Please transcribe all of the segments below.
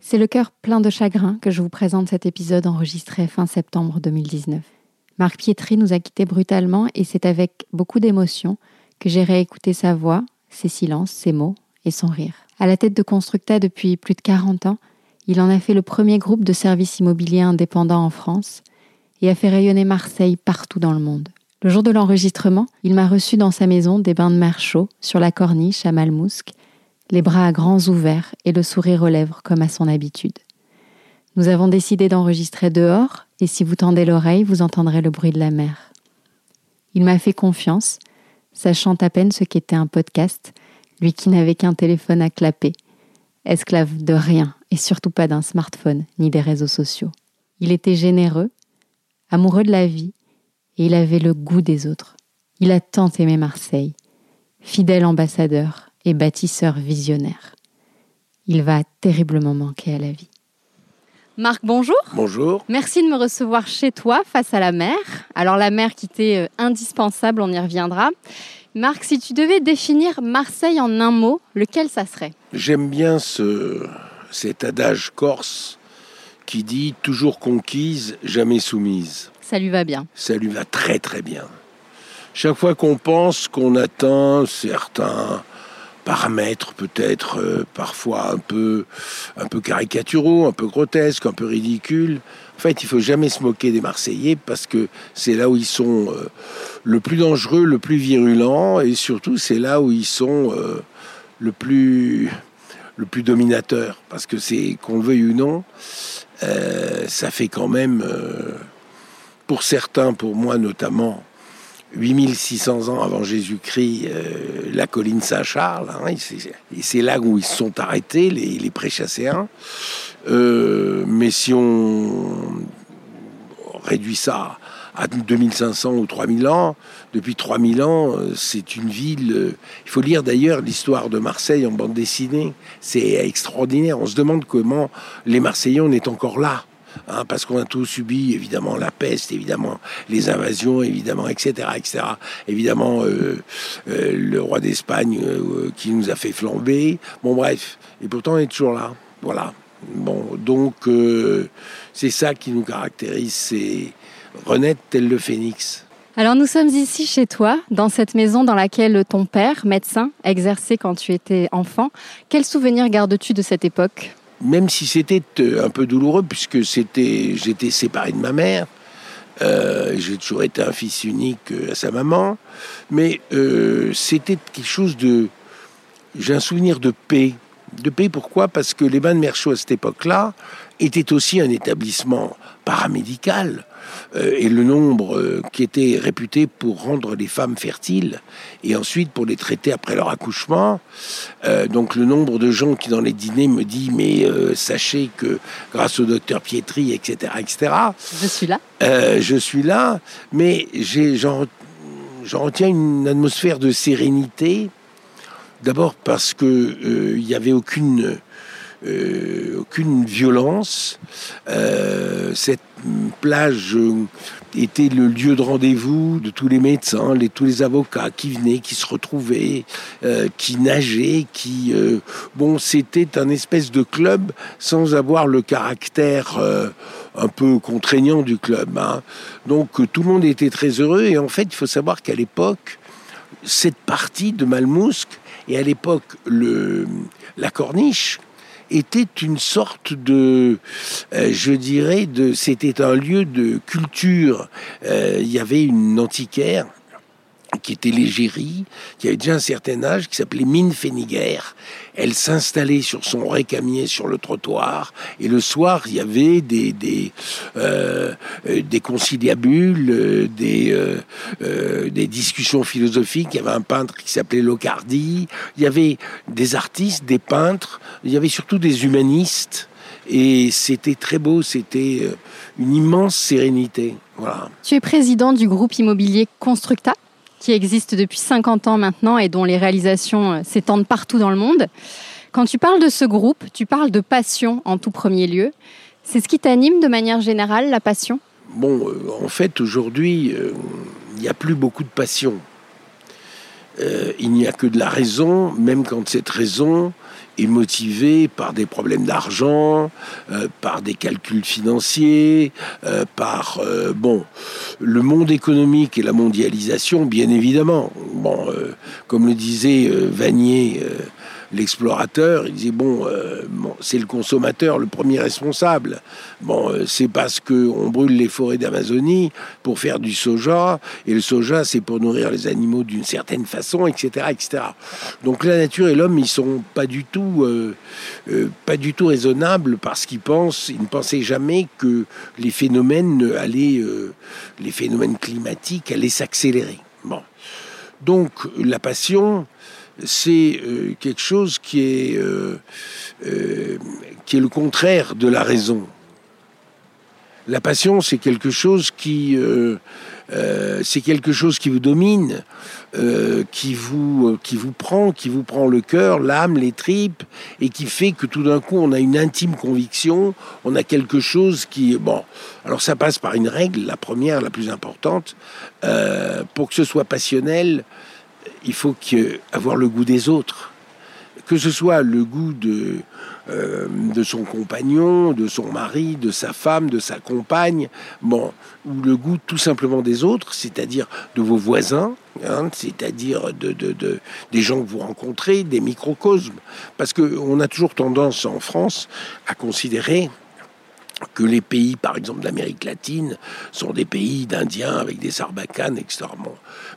C'est le cœur plein de chagrin que je vous présente cet épisode enregistré fin septembre 2019. Marc Pietri nous a quittés brutalement et c'est avec beaucoup d'émotion que j'ai réécouté sa voix, ses silences, ses mots et son rire. À la tête de Constructa depuis plus de 40 ans, il en a fait le premier groupe de services immobiliers indépendants en France et a fait rayonner Marseille partout dans le monde. Le jour de l'enregistrement, il m'a reçu dans sa maison des bains de mer chauds sur la corniche à Malmousque, les bras à grands ouverts et le sourire aux lèvres comme à son habitude. Nous avons décidé d'enregistrer dehors et si vous tendez l'oreille, vous entendrez le bruit de la mer. Il m'a fait confiance, sachant à peine ce qu'était un podcast, lui qui n'avait qu'un téléphone à clapper, esclave de rien et surtout pas d'un smartphone ni des réseaux sociaux. Il était généreux, amoureux de la vie et il avait le goût des autres. Il a tant aimé Marseille, fidèle ambassadeur et bâtisseur visionnaire. Il va terriblement manquer à la vie. Marc, bonjour. Bonjour. Merci de me recevoir chez toi face à la mer. Alors la mer qui était euh, indispensable, on y reviendra. Marc, si tu devais définir Marseille en un mot, lequel ça serait? J'aime bien ce, cet adage corse qui dit toujours conquise, jamais soumise. Ça lui va bien. Ça lui va très très bien. Chaque fois qu'on pense qu'on atteint certains paramètres peut-être euh, parfois un peu, un peu caricaturaux, un peu grotesques, un peu ridicules, en fait, il faut jamais se moquer des Marseillais parce que c'est là où ils sont euh, le plus dangereux, le plus virulent, et surtout c'est là où ils sont euh, le plus le plus dominateur. Parce que c'est qu'on le veuille ou non, ça fait quand même pour certains, pour moi notamment, 8600 ans avant Jésus-Christ, euh, la colline Saint-Charles, hein, et c'est là où ils se sont arrêtés, les, les préchasséens. Euh, mais si on réduit ça à 2500 ou 3000 ans, depuis 3000 ans, euh, c'est une ville. Il faut lire d'ailleurs l'histoire de Marseille en bande dessinée. C'est extraordinaire. On se demande comment les Marseillais, on est encore là. Hein, parce qu'on a tous subi évidemment la peste, évidemment les invasions, évidemment, etc., etc. Évidemment euh, euh, le roi d'Espagne euh, qui nous a fait flamber. Bon bref, et pourtant on est toujours là. Voilà. Bon, donc c'est ça qui nous caractérise, c'est renaître tel le phénix. Alors nous sommes ici chez toi, dans cette maison dans laquelle ton père, médecin, exerçait quand tu étais enfant. Quel souvenir gardes-tu de cette époque? Même si c'était euh, un peu douloureux, puisque j'étais séparé de ma mère, euh, j'ai toujours été un fils unique euh, à sa maman, mais c'était quelque chose de... J'ai un souvenir de paix. De paix, pourquoi? Parce que les bains de Merchaud à cette époque-là étaient aussi un établissement paramédical. Euh, et le nombre euh, qui était réputé pour rendre les femmes fertiles et ensuite pour les traiter après leur accouchement. Euh, donc le nombre de gens qui dans les dîners me dit mais sachez que grâce au docteur Pietri, etc., etc. Je suis là. je suis là, mais j'en retiens une atmosphère de sérénité. D'abord parce que il n'y avait aucune aucune violence. cette plage euh, était le lieu de rendez-vous de tous les médecins, les, tous les avocats qui venaient, qui se retrouvaient, euh, qui nageaient, qui... Euh, bon, c'était un espèce de club sans avoir le caractère un peu contraignant du club. Hein. Donc tout le monde était très heureux et en fait, il faut savoir qu'à l'époque, cette partie de Malmousque et à l'époque la corniche, était une sorte de, euh, je dirais, de, c'était un lieu de culture. Euh, il y avait une antiquaire qui était l'égérie, qui avait déjà un certain âge, qui s'appelait Mine Féniger. Elle s'installait sur son récamier sur le trottoir, et le soir, il y avait des, des, euh, des conciliabules, euh, des, euh, euh, des discussions philosophiques. Il y avait un peintre qui s'appelait Locardi, il y avait des artistes, des peintres, il y avait surtout des humanistes, et c'était très beau, c'était une immense sérénité. Voilà. Tu es président du groupe immobilier Constructa? Qui existe depuis 50 ans maintenant et dont les réalisations euh, s'étendent partout dans le monde. Quand tu parles de ce groupe, tu parles de passion en tout premier lieu. C'est ce qui t'anime de manière générale, la passion? Bon, euh, en fait, aujourd'hui, euh, il n'y a plus beaucoup de passion. il n'y a que de la raison, même quand cette raison est motivée par des problèmes d'argent, euh, par des calculs financiers, euh, par bon le monde économique et la mondialisation, bien évidemment. Bon, comme le disait Vanier l'explorateur, il disait bon, euh, bon c'est le consommateur le premier responsable. Bon, euh, c'est parce que on brûle les forêts d'Amazonie pour faire du soja et le soja c'est pour nourrir les animaux d'une certaine façon, etc., etc. Donc la nature et l'homme ils sont pas du tout, euh, pas du tout raisonnables parce qu'ils pensent, ils ne pensaient jamais que les phénomènes allaient, les phénomènes climatiques allaient s'accélérer. Bon, donc la passion c'est euh, quelque chose qui est, euh, euh, qui est le contraire de la raison. La passion, c'est quelque chose qui, c'est quelque chose qui vous domine, qui vous, qui vous prend, qui vous prend le cœur, l'âme, les tripes, et qui fait que tout d'un coup, on a une intime conviction, on a quelque chose qui, bon, alors ça passe par une règle, la première, la plus importante, pour que ce soit passionnel il faut avoir le goût des autres. Que ce soit le goût de, euh, de son compagnon, de son mari, de sa femme, de sa compagne, bon, ou le goût tout simplement des autres, c'est-à-dire de vos voisins, hein, c'est-à-dire de, de, des gens que vous rencontrez, des microcosmes. Parce qu'on a toujours tendance en France à considérer que les pays, par exemple, d'Amérique latine, sont des pays d'Indiens avec des sarbacanes, etc.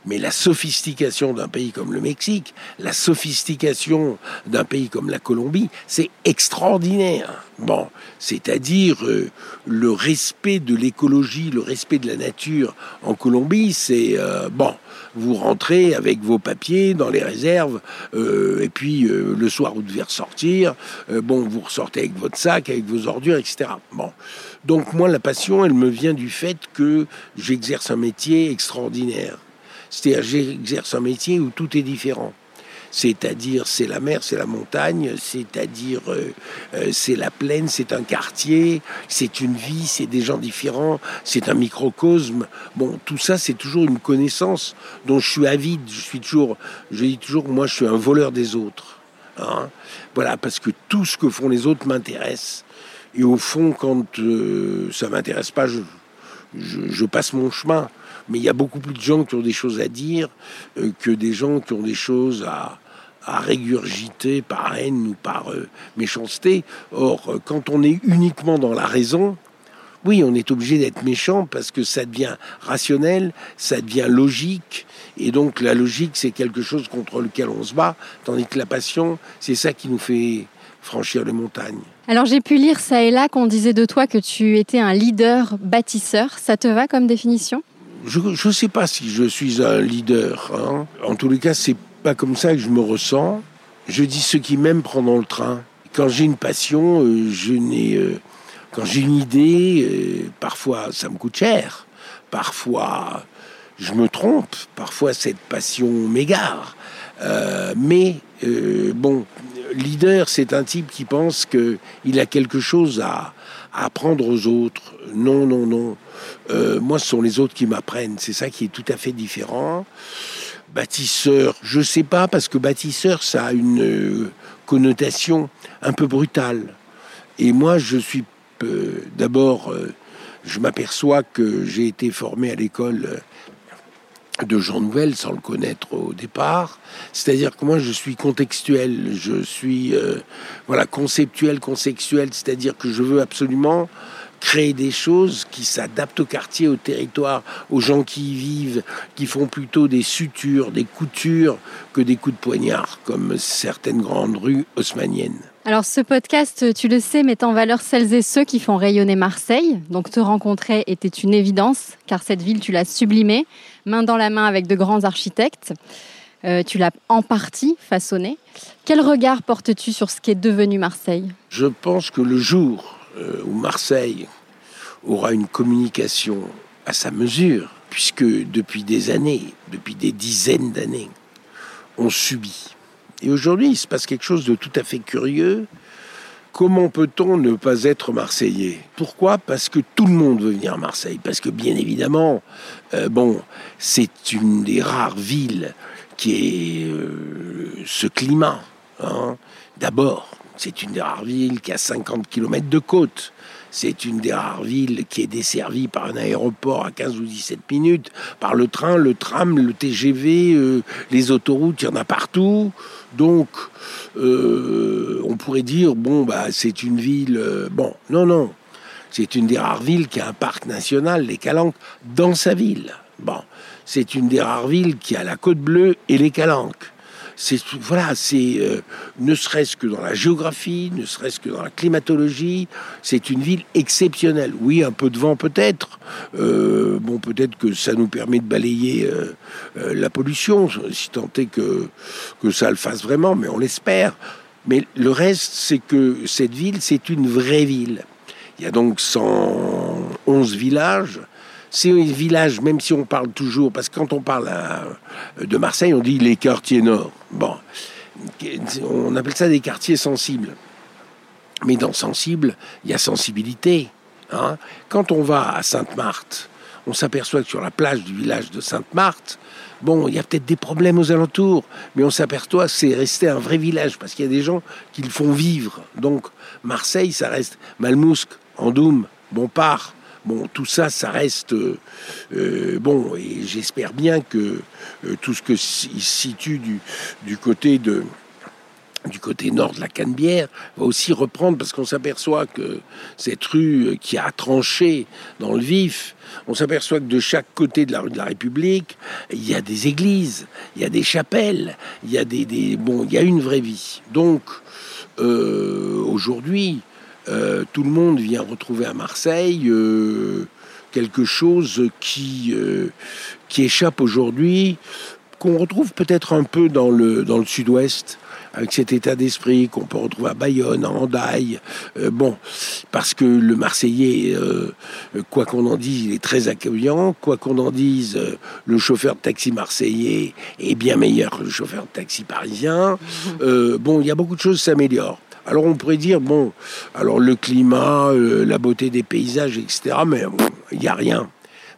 Mais la sophistication d'un pays comme le Mexique, la sophistication d'un pays comme la Colombie, c'est extraordinaire. Bon, c'est-à-dire euh, le respect de l'écologie, le respect de la nature en Colombie, c'est euh, bon vous rentrez avec vos papiers dans les réserves, euh, et puis euh, le soir vous devez ressortir, euh, bon, vous ressortez avec votre sac, avec vos ordures, etc. Bon. Donc moi, la passion, elle me vient du fait que j'exerce un métier extraordinaire. C'est-à-dire, j'exerce un métier où tout est différent c'est-à-dire c'est la mer, c'est la montagne, c'est-à-dire euh, euh, c'est la plaine, c'est un quartier, c'est une vie, c'est des gens différents, c'est un microcosme. Bon, tout ça, c'est toujours une connaissance dont je suis avide. Je suis toujours, je dis toujours, moi, je suis un voleur des autres. Hein. voilà, parce que tout ce que font les autres m'intéresse. Et au fond, quand euh, ça m'intéresse pas, je, je, passe mon chemin. Mais il y a beaucoup plus de gens qui ont des choses à dire que des gens qui ont des choses à, à régurgiter par haine ou par euh, méchanceté. Or, euh, quand on est uniquement dans la raison, oui, on est obligé d'être méchant parce que ça devient rationnel, ça devient logique, et donc la logique, c'est quelque chose contre lequel on se bat, tandis que la passion, c'est ça qui nous fait franchir les montagnes. Alors j'ai pu lire ça et là qu'on disait de toi que tu étais un leader bâtisseur. Ça te va comme définition? Je ne sais pas si je suis un leader. Hein. En tous les cas, c'est pas comme ça que je me ressens. Je dis ceux qui m'aiment prendront le train. Quand j'ai une passion, euh, je n'ai, euh, quand j'ai une idée, euh, parfois ça me coûte cher, parfois je me trompe, parfois cette passion m'égare. mais bon, leader, c'est un type qui pense qu'il a quelque chose à apprendre aux autres. Non, non, non. moi, ce sont les autres qui m'apprennent. C'est ça qui est tout à fait différent. Bâtisseur, je sais pas, parce que bâtisseur, ça a une euh, connotation un peu brutale. Et moi, je suis euh, d'abord, euh, je m'aperçois que j'ai été formé à l'école de Jean Nouvel sans le connaître au départ. C'est-à-dire que moi, je suis contextuel, je suis voilà conceptuel, conceptuel, c'est-à-dire que je veux absolument créer des choses qui s'adaptent au quartier, au territoire, aux gens qui y vivent, qui font plutôt des sutures, des coutures que des coups de poignard, comme certaines grandes rues haussmanniennes. Alors ce podcast, tu le sais, met en valeur celles et ceux qui font rayonner Marseille. Donc te rencontrer était une évidence, car cette ville, tu l'as sublimée, main dans la main avec de grands architectes. Euh, tu l'as en partie façonnée. Quel regard portes-tu sur ce qui est devenu Marseille? Je pense que le jour euh, où Marseille aura une communication à sa mesure, puisque depuis des années, depuis des dizaines d'années, on subit. Et aujourd'hui, il se passe quelque chose de tout à fait curieux. Comment peut-on ne pas être marseillais? Pourquoi? Parce que tout le monde veut venir à Marseille. Parce que bien évidemment, euh, bon, c'est une des rares villes qui est euh, ce climat. Hein. D'abord, c'est une des rares villes qui a 50 km de côte. C'est une des rares villes qui est desservie par un aéroport à 15 ou 17 minutes, par le train, le tram, le TGV, euh, les autoroutes, il y en a partout. Donc, euh, on pourrait dire, bon, bah, c'est une ville... Euh, bon, non, non. C'est une des rares villes qui a un parc national, les Calanques, dans sa ville. Bon, c'est une des rares villes qui a la Côte Bleue et les Calanques c'est voilà, c'est euh, ne serait-ce que dans la géographie, ne serait-ce que dans la climatologie, c'est une ville exceptionnelle. Oui, un peu de vent peut-être. Euh, bon, peut-être que ça nous permet de balayer euh, la pollution, si tant est que que ça le fasse vraiment, mais on l'espère. Mais le reste, c'est que cette ville, c'est une vraie ville. Il y a donc 111 villages c'est un village, même si on parle toujours, parce que quand on parle de Marseille, on dit les quartiers nord. Bon, on appelle ça des quartiers sensibles. Mais dans sensible, il y a sensibilité. Hein. Quand on va à Sainte-Marthe, on s'aperçoit que sur la plage du village de Sainte-Marthe, bon, il y a peut-être des problèmes aux alentours, mais on s'aperçoit que c'est resté un vrai village parce qu'il y a des gens qui le font vivre. Donc Marseille, ça reste Malmousque, Andoum, Bompard, Bon, tout ça, ça reste euh, bon, et j'espère bien que euh, tout ce que se situe du, du côté de du côté nord de la Canebière va aussi reprendre parce qu'on s'aperçoit que cette rue qui a tranché dans le vif, on s'aperçoit que de chaque côté de la rue de la République, il y a des églises, il y a des chapelles, il y a des, des bon, il y a une vraie vie. Donc euh, aujourd'hui, euh, tout le monde vient retrouver à Marseille euh, quelque chose qui, euh, qui échappe aujourd'hui, qu'on retrouve peut-être un peu dans le, dans le sud-ouest, avec cet état d'esprit qu'on peut retrouver à Bayonne, à Andaille. bon, parce que le Marseillais, quoi qu'on en dise, il est très accueillant. Quoi qu'on en dise, le chauffeur de taxi marseillais est bien meilleur que le chauffeur de taxi parisien. bon, il y a beaucoup de choses qui s'améliorent. Alors on pourrait dire, bon, alors le climat, euh, la beauté des paysages, etc., mais il n'y a rien.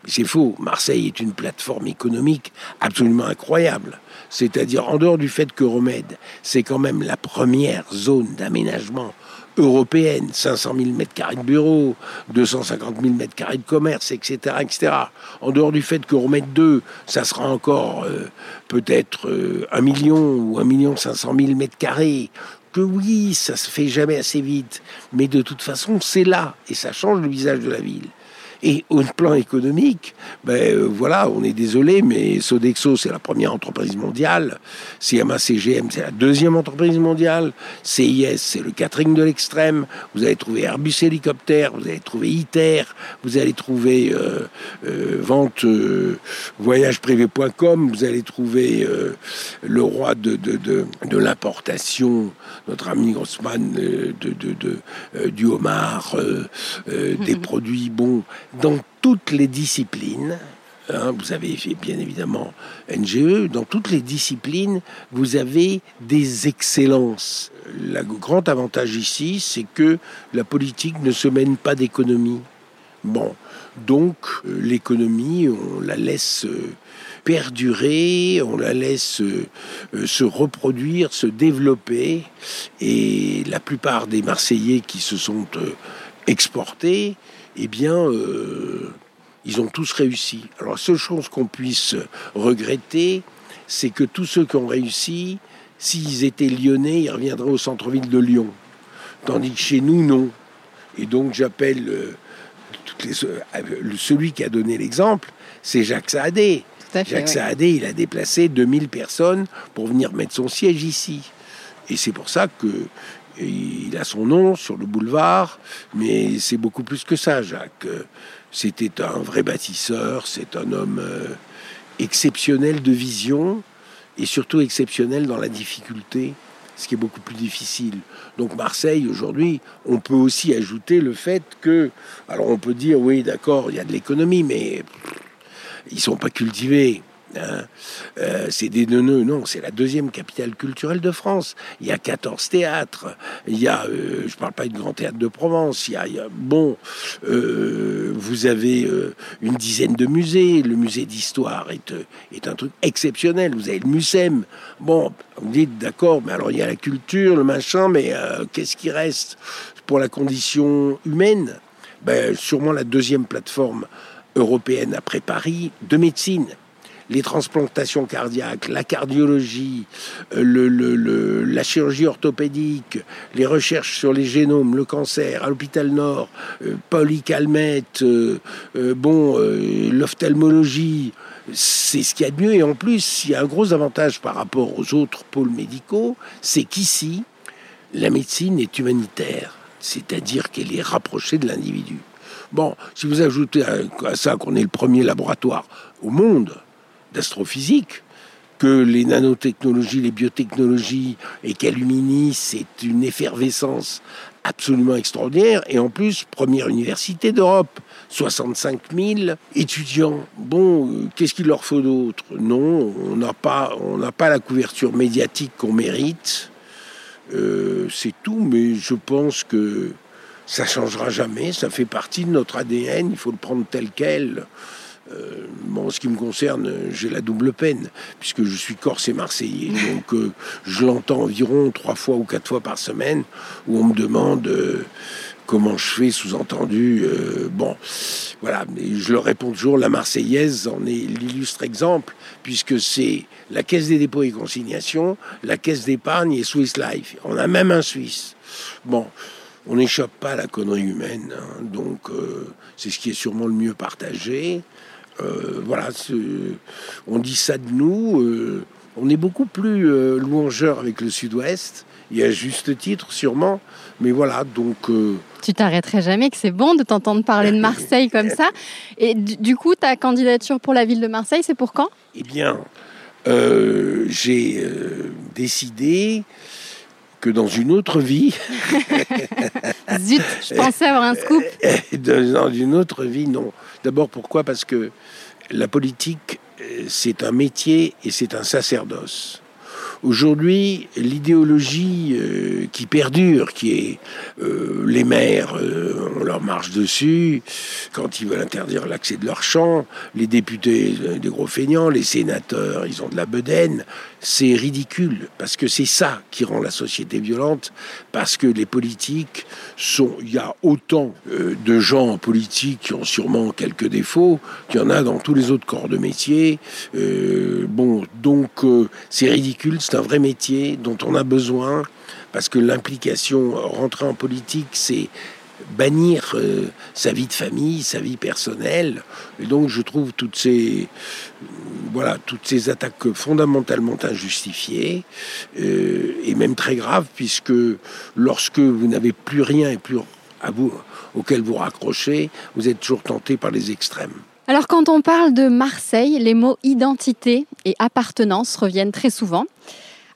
Mais c'est faux. Marseille est une plateforme économique absolument incroyable. C'est-à-dire, en dehors du fait que Remède, c'est quand même la première zone d'aménagement européenne, 500 000 mètres carrés de bureaux, 250 000 mètres carrés de commerce, etc., etc. En dehors du fait que Remède 2, ça sera encore euh, peut-être euh, un million ou un million 500 000 mètres carrés, que oui, ça se fait jamais assez vite, mais de toute façon, c'est là et ça change le visage de la ville. Et au plan économique, ben euh, voilà, on est désolé, mais Sodexo, c'est la première entreprise mondiale. CMA CGM, c'est la deuxième entreprise mondiale. CIS, c'est le catering de l'extrême. Vous allez trouver Airbus Hélicoptère, vous allez trouver ITER, vous allez trouver euh, euh, vente voyageprivé.com, vous allez trouver le roi de, de, de, de l'importation, notre ami Grossman, de, de, du homard, des produits bons dans toutes les disciplines, hein, vous avez bien évidemment NGE, dans toutes les disciplines, vous avez des excellences. Le grand avantage ici, c'est que la politique ne se mène pas d'économie. Bon, donc euh, l'économie, on la laisse euh, perdurer, on la laisse euh, se reproduire, se développer. Et la plupart des Marseillais qui se sont exportés, eh bien, euh, ils ont tous réussi. Alors, la seule chose qu'on puisse regretter, c'est que tous ceux qui ont réussi, s'ils étaient lyonnais, ils reviendraient au centre-ville de Lyon. Tandis que chez nous, non. Et donc, j'appelle euh, euh, celui qui a donné l'exemple, c'est Jacques Saadé. Jacques Saadé, il a déplacé 2000 personnes pour venir mettre son siège ici. Et c'est pour ça que il a son nom sur le boulevard, mais c'est beaucoup plus que ça, Jacques. C'était un vrai bâtisseur, c'est un homme euh, exceptionnel de vision et surtout exceptionnel dans la difficulté, ce qui est beaucoup plus difficile. Donc Marseille, aujourd'hui, on peut aussi ajouter le fait que, alors on peut dire, oui, d'accord, il y a de l'économie, mais ils sont pas cultivés. Hein. Euh, c'est des neuneux, non, c'est la deuxième capitale culturelle de France. Il y a 14 théâtres, il y a, euh, je parle pas du Grand Théâtre de Provence, il y a, bon, euh, vous avez une dizaine de musées, le musée d'histoire est, est un truc exceptionnel, vous avez le MUSEM, bon, vous dites d'accord, mais alors il y a la culture, le machin, mais qu'est-ce qui reste pour la condition humaine? Ben, Sûrement la deuxième plateforme européenne après Paris de médecine les transplantations cardiaques, la cardiologie, euh, la chirurgie orthopédique, les recherches sur les génomes, le cancer, à l'hôpital Nord, euh, Polycalmette, euh, bon, l'ophtalmologie, c'est ce qu'il y a de mieux. Et en plus, il y a un gros avantage par rapport aux autres pôles médicaux, c'est qu'ici, la médecine est humanitaire, c'est-à-dire qu'elle est rapprochée de l'individu. Bon, si vous ajoutez à ça qu'on est le premier laboratoire au monde d'astrophysique, que les nanotechnologies, les biotechnologies et qu'Alumini, c'est une effervescence absolument extraordinaire. Et en plus, première université d'Europe, 65 000 étudiants. Bon, euh, qu'est-ce qu'il leur faut d'autre? Non, on n'a pas, pas la couverture médiatique qu'on mérite. Euh, c'est tout, mais je pense que ça changera jamais. Ça fait partie de notre ADN. Il faut le prendre tel quel. Euh, bon, en ce qui me concerne, j'ai la double peine, puisque je suis corse et marseillais. Donc, euh, je l'entends environ trois fois ou quatre fois par semaine, où on me demande euh, comment je fais, sous-entendu. bon, voilà, mais je leur réponds toujours, la Marseillaise en est l'illustre exemple, puisque c'est la Caisse des dépôts et consignations, la Caisse d'épargne et Swiss Life. On a même un Suisse. Bon, on n'échappe pas à la connerie humaine, hein. donc c'est ce qui est sûrement le mieux partagé. Euh, voilà, on dit ça de nous. Euh, on est beaucoup plus euh, louangeur avec le Sud-Ouest, et à juste titre sûrement. Mais voilà, donc. Tu t'arrêterais jamais que c'est bon de t'entendre parler de Marseille comme ça. Et du coup, ta candidature pour la ville de Marseille, c'est pour quand? Eh bien, j'ai décidé que dans une autre vie. Zut, je pensais avoir un scoop. dans une autre vie, non. D'abord, pourquoi? Parce que la politique, euh, c'est un métier et c'est un sacerdoce. Aujourd'hui, l'idéologie euh, qui perdure, qui est euh, les maires, euh, on leur marche dessus quand ils veulent interdire l'accès de leurs champs, les députés des gros feignants, les sénateurs, ils ont de la bedaine. C'est ridicule parce que c'est ça qui rend la société violente, parce que les politiques sont. Il y a autant de gens en politique qui ont sûrement quelques défauts qu'il y en a dans tous les autres corps de métier. bon, donc c'est ridicule un vrai métier dont on a besoin parce que l'implication, rentrer en politique, c'est bannir euh, sa vie de famille, sa vie personnelle. Et donc je trouve toutes ces, voilà, toutes ces attaques fondamentalement injustifiées euh, et même très graves, puisque lorsque vous n'avez plus rien et plus à vous, auquel vous raccrochez, vous êtes toujours tenté par les extrêmes. Alors quand on parle de Marseille, les mots identité et appartenance reviennent très souvent.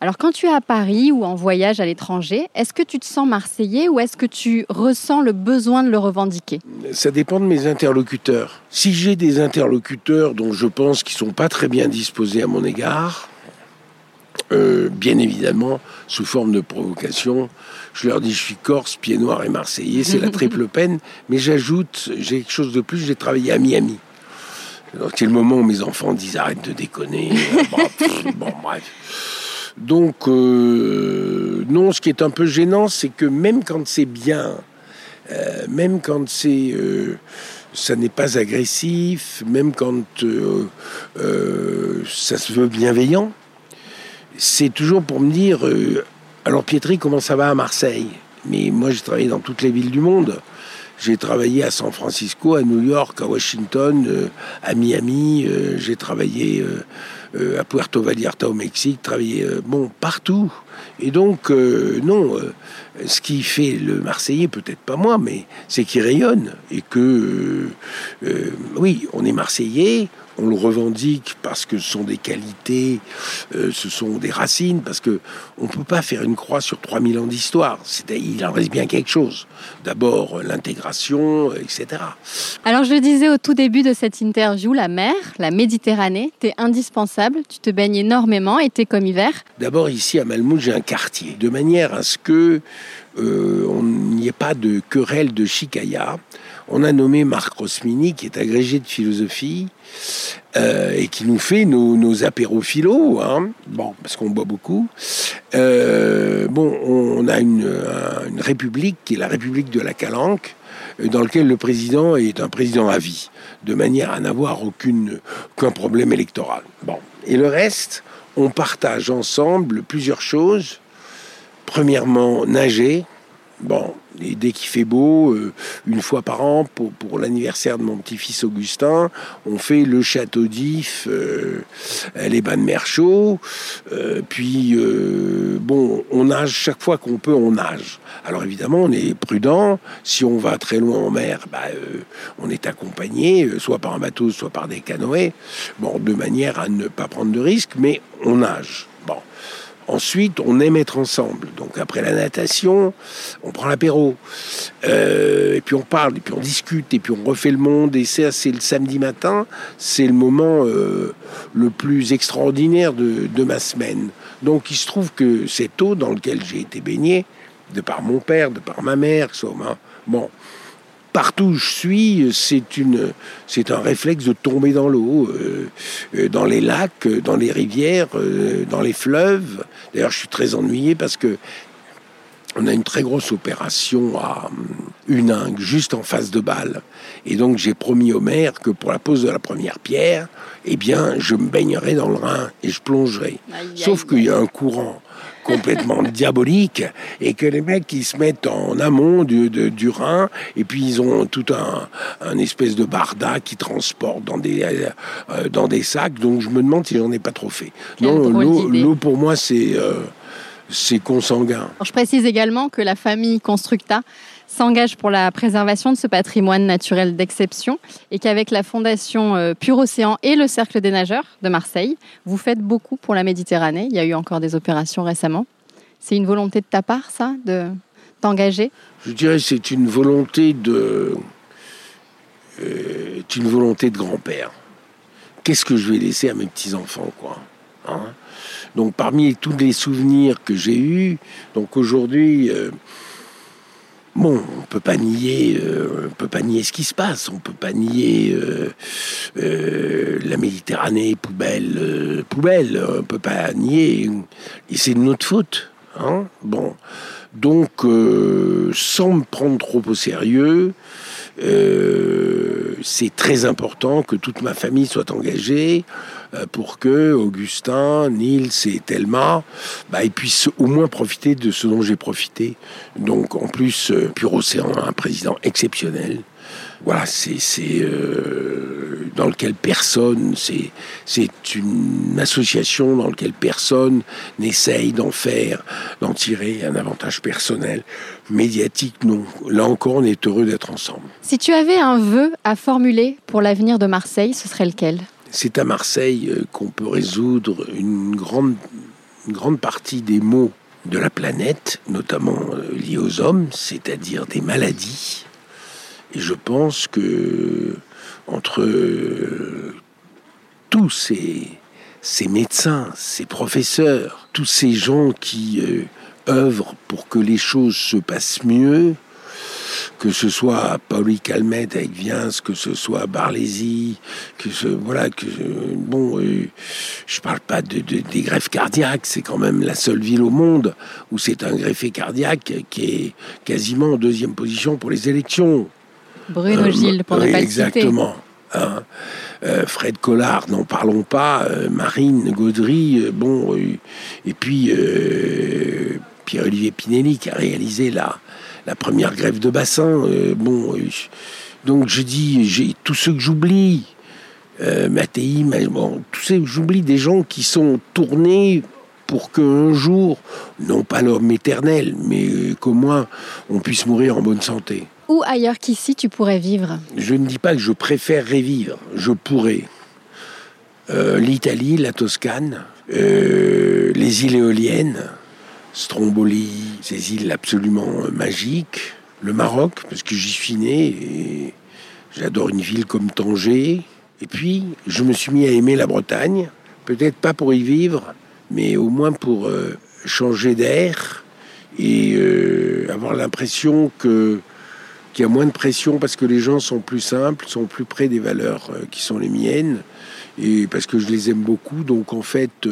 Alors quand tu es à Paris ou en voyage à l'étranger, est-ce que tu te sens marseillais ou est-ce que tu ressens le besoin de le revendiquer? Ça dépend de mes interlocuteurs. Si j'ai des interlocuteurs dont je pense qu'ils sont pas très bien disposés à mon égard, euh, bien évidemment, sous forme de provocation, je leur dis je suis corse, pied noir et marseillais, c'est la triple peine, mais j'ajoute, j'ai quelque chose de plus, j'ai travaillé à Miami. C'est le moment où mes enfants disent arrête de déconner. bon bref. Donc, euh, non, ce qui est un peu gênant, c'est que même quand c'est bien, euh, même quand c'est, euh, ça n'est pas agressif, même quand ça se veut bienveillant, c'est toujours pour me dire, alors Pietri, comment ça va à Marseille? Mais moi, j'ai travaillé dans toutes les villes du monde. J'ai travaillé à San Francisco, à New York, à Washington, à Miami. j'ai travaillé à Puerto Vallarta au Mexique, travailler euh, bon partout. Et donc euh, non, ce qui fait le Marseillais, peut-être pas moi, mais c'est qu'il rayonne et que oui, on est Marseillais, on le revendique parce que ce sont des qualités, euh, ce sont des racines, parce que on peut pas faire une croix sur 3000 ans d'histoire. Il en reste bien quelque chose. D'abord, l'intégration, etc. Alors, je le disais au tout début de cette interview, la mer, la Méditerranée, t'es indispensable. Tu te baignes énormément, été comme hiver. D'abord, ici à Malmouth, j'ai un quartier, de manière à ce que euh, on n'y ait pas de querelle de chicaya on a nommé Marc Rosmini, qui est agrégé de philosophie, euh, et qui nous fait nos, nos apérophilos, hein, bon, parce qu'on boit beaucoup. Euh, bon, on a une, république qui est la République de la Calanque, dans laquelle le président est un président à vie, de manière à n'avoir aucun problème électoral. Bon. Et le reste, on partage ensemble plusieurs choses. Premièrement, nager. Bon, et dès qu'il fait beau, euh, une fois par an, pour, l'anniversaire de mon petit-fils Augustin, on fait le château d'If, euh, les bains de mer chauds. Euh, puis, bon, on nage chaque fois qu'on peut, on nage. Alors évidemment, on est prudent. Si on va très loin en mer, bah, on est accompagné, soit par un bateau, soit par des canoës. Bon, de manière à ne pas prendre de risques, mais on nage. Bon. Ensuite, on aime être ensemble. Donc après la natation, on prend l'apéro. Euh, et puis on parle, et puis on discute, et puis on refait le monde. Et c'est, c'est le samedi matin, c'est le moment euh, le plus extraordinaire de, ma semaine. Donc il se trouve que cette eau dans laquelle j'ai été baigné, de par mon père, de par ma mère, soit, bon, partout où je suis, c'est une, c'est un réflexe de tomber dans l'eau, euh, euh, dans les lacs, euh, dans les rivières, dans les fleuves. D'ailleurs, je suis très ennuyé parce que on a une très grosse opération à Uningue, juste en face de Bâle. Et donc, j'ai promis au maire que pour la pose de la première pierre, eh bien, je me baignerai dans le Rhin et je plongerai. Sauf qu'il y a un courant complètement diabolique et que les mecs qui se mettent en amont du, du Rhin et puis ils ont tout un, un espèce de barda qui transporte dans des, euh, dans des sacs. Donc je me demande si j'en ai pas trop fait. non, l'eau pour moi c'est euh, c'est consanguin. je précise également que la famille Constructa s'engage pour la préservation de ce patrimoine naturel d'exception et qu'avec la Fondation euh, Pure Océan et le Cercle des nageurs de Marseille, vous faites beaucoup pour la Méditerranée. Il y a eu encore des opérations récemment. C'est une volonté de ta part, ça, de t'engager? Je dirais c'est une volonté de, euh, une volonté de grand-père. Qu'est-ce que je vais laisser à mes petits enfants, quoi hein? Donc parmi tous les souvenirs que j'ai eus, donc aujourd'hui. Euh, Bon, on peut pas nier, euh, on peut pas nier ce qui se passe, on peut pas nier euh, euh, la Méditerranée poubelle, poubelle, on peut pas nier, et c'est de notre faute. Hein bon, donc sans me prendre trop au sérieux, c'est très important que toute ma famille soit engagée. Euh, pour que Augustin, Nils et Thelma bah, ils puissent au moins profiter de ce dont j'ai profité. Donc en plus, euh, Pure Océan un président exceptionnel. Voilà, c'est euh, dans lequel personne, c'est une association dans laquelle personne n'essaye d'en faire, d'en tirer un avantage personnel, médiatique, non. Là encore, on est heureux d'être ensemble. Si tu avais un vœu à formuler pour l'avenir de Marseille, ce serait lequel? C'est à Marseille euh, qu'on peut résoudre une grande, grande partie des maux de la planète, notamment euh, liés aux hommes, c'est-à-dire des maladies. Et je pense que entre euh, tous ces, médecins, ces professeurs, tous ces gens qui œuvrent pour que les choses se passent mieux, que ce soit Pauli Calmette avec Viens, que ce soit Barlési, que ce, voilà, que bon, euh, je parle pas de, des greffes cardiaques, c'est quand même la seule ville au monde où c'est un greffé cardiaque qui est quasiment en deuxième position pour les élections. Bruno euh, Gilles, pour ne pas Exactement. Hein. Euh, Fred Collard, n'en parlons pas, Marine Gaudry, bon, et puis Pierre-Olivier Pinelli qui a réalisé la, la première grève de bassin. Euh, bon, euh, donc je dis, j'ai tous ceux que j'oublie, euh, Mattei, bon, tous que j'oublie, des gens qui sont tournés pour qu'un jour, non pas l'homme éternel, mais qu'au moins on puisse mourir en bonne santé. Où ailleurs qu'ici tu pourrais vivre Je ne dis pas que je préférerais vivre, je pourrais. euh, l'Italie, la Toscane, euh, les îles éoliennes, Stromboli, ces îles absolument magiques, le Maroc, parce que j'y suis né et j'adore une ville comme Tanger. Et puis, je me suis mis à aimer la Bretagne, peut-être pas pour y vivre, mais au moins pour euh, changer d'air et euh, avoir l'impression que qu'il y a moins de pression parce que les gens sont plus simples, sont plus près des valeurs euh, qui sont les miennes et parce que je les aime beaucoup. Donc en fait,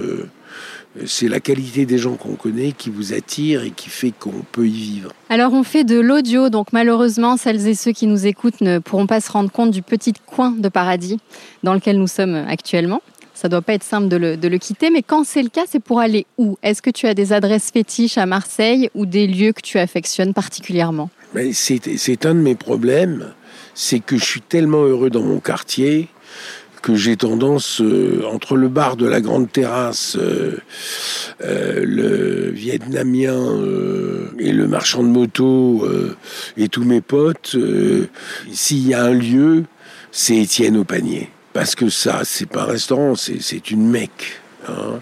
c'est la qualité des gens qu'on connaît qui vous attire et qui fait qu'on peut y vivre. Alors on fait de l'audio, donc malheureusement celles et ceux qui nous écoutent ne pourront pas se rendre compte du petit coin de paradis dans lequel nous sommes actuellement. Ça doit pas être simple de le, de le quitter, mais quand c'est le cas, c'est pour aller où? Est-ce que tu as des adresses fétiches à Marseille ou des lieux que tu affectionnes particulièrement? C'est un de mes problèmes, c'est que je suis tellement heureux dans mon quartier que j'ai tendance, euh, entre le bar de la Grande Terrasse, euh, euh, le Vietnamien et le marchand de moto et tous mes potes, s'il y a un lieu, c'est Étienne au panier. Parce que ça, c'est pas un restaurant, c'est une mecque. Hein.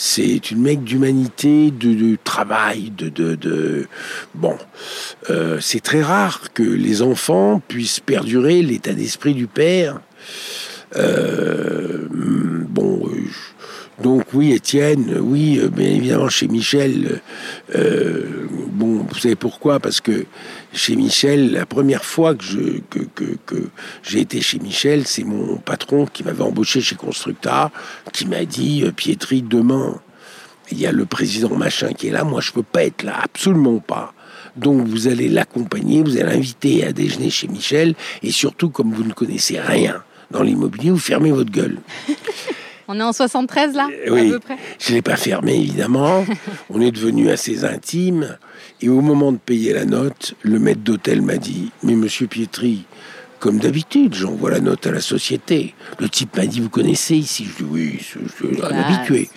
C'est une mecque d'humanité, de, travail, de, bon. c'est très rare que les enfants puissent perdurer l'état d'esprit du père euh, bon, euh, donc oui, Étienne, oui, euh, bien évidemment chez Michel. bon, vous savez pourquoi? Parce que chez Michel, la première fois que j'ai été chez Michel, c'est mon patron qui m'avait embauché chez Constructa, qui m'a dit Pietri, demain, il y a le président machin qui est là, moi je peux pas être là, absolument pas. Donc vous allez l'accompagner, vous allez l'inviter à déjeuner chez Michel, et surtout comme vous ne connaissez rien dans l'immobilier, vous fermez votre gueule. On est en 73 là euh, Oui, je ne l'ai pas fermé évidemment. On est devenu assez intime. Et au moment de payer la note, le maître d'hôtel m'a dit Mais monsieur Pietri, comme d'habitude, j'envoie la note à la société. Le type m'a dit Vous connaissez ici? Je dis Oui, je suis un habitué.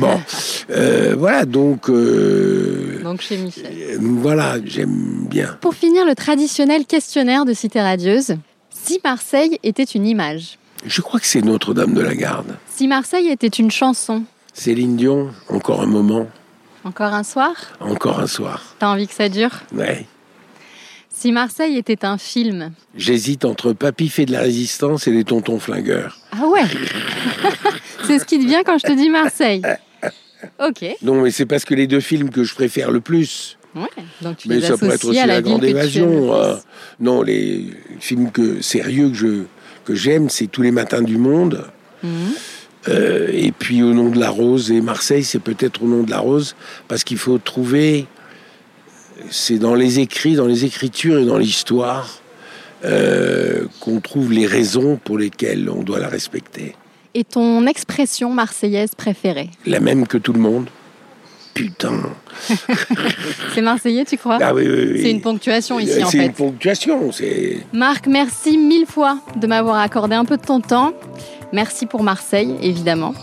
Bon, euh, voilà, donc. Euh, donc chez Michel. voilà, j'aime bien. Pour finir, le traditionnel questionnaire de Cité Radieuse. Si Marseille était une image Je crois que c'est Notre-Dame de la Garde. Si Marseille était une chanson Céline Dion, encore un moment. Encore un soir? Encore un soir. T'as envie que ça dure? Ouais. Si Marseille était un film J'hésite entre Papy fait de la résistance et les tontons flingueurs. Ah ouais C'est ce qui te vient quand je te dis Marseille. Ok. Non, mais c'est parce que les deux films que je préfère le plus, donc tu Mais ça pourrait être aussi la, grande évasion. Euh, non, les films que, sérieux que je que j'aime, c'est Tous les matins du monde. Mhm. Euh, et puis Au nom de la rose. Et Marseille, c'est peut-être Au nom de la rose, parce qu'il faut trouver. C'est dans les écrits, dans les écritures et dans l'histoire euh, qu'on trouve les raisons pour lesquelles on doit la respecter. Et ton expression marseillaise préférée? La même que tout le monde putain. c'est marseillais, tu crois Ah oui, oui, oui. C'est une ponctuation ici, en fait. C'est une ponctuation. C'est. Marc, merci mille fois de m'avoir accordé un peu de ton temps. Merci pour Marseille, évidemment.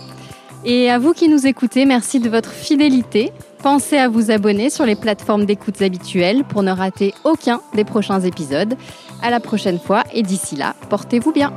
Et à vous qui nous écoutez, merci de votre fidélité. Pensez à vous abonner sur les plateformes d'écoute habituelles pour ne rater aucun des prochains épisodes. À la prochaine fois et d'ici là, portez-vous bien.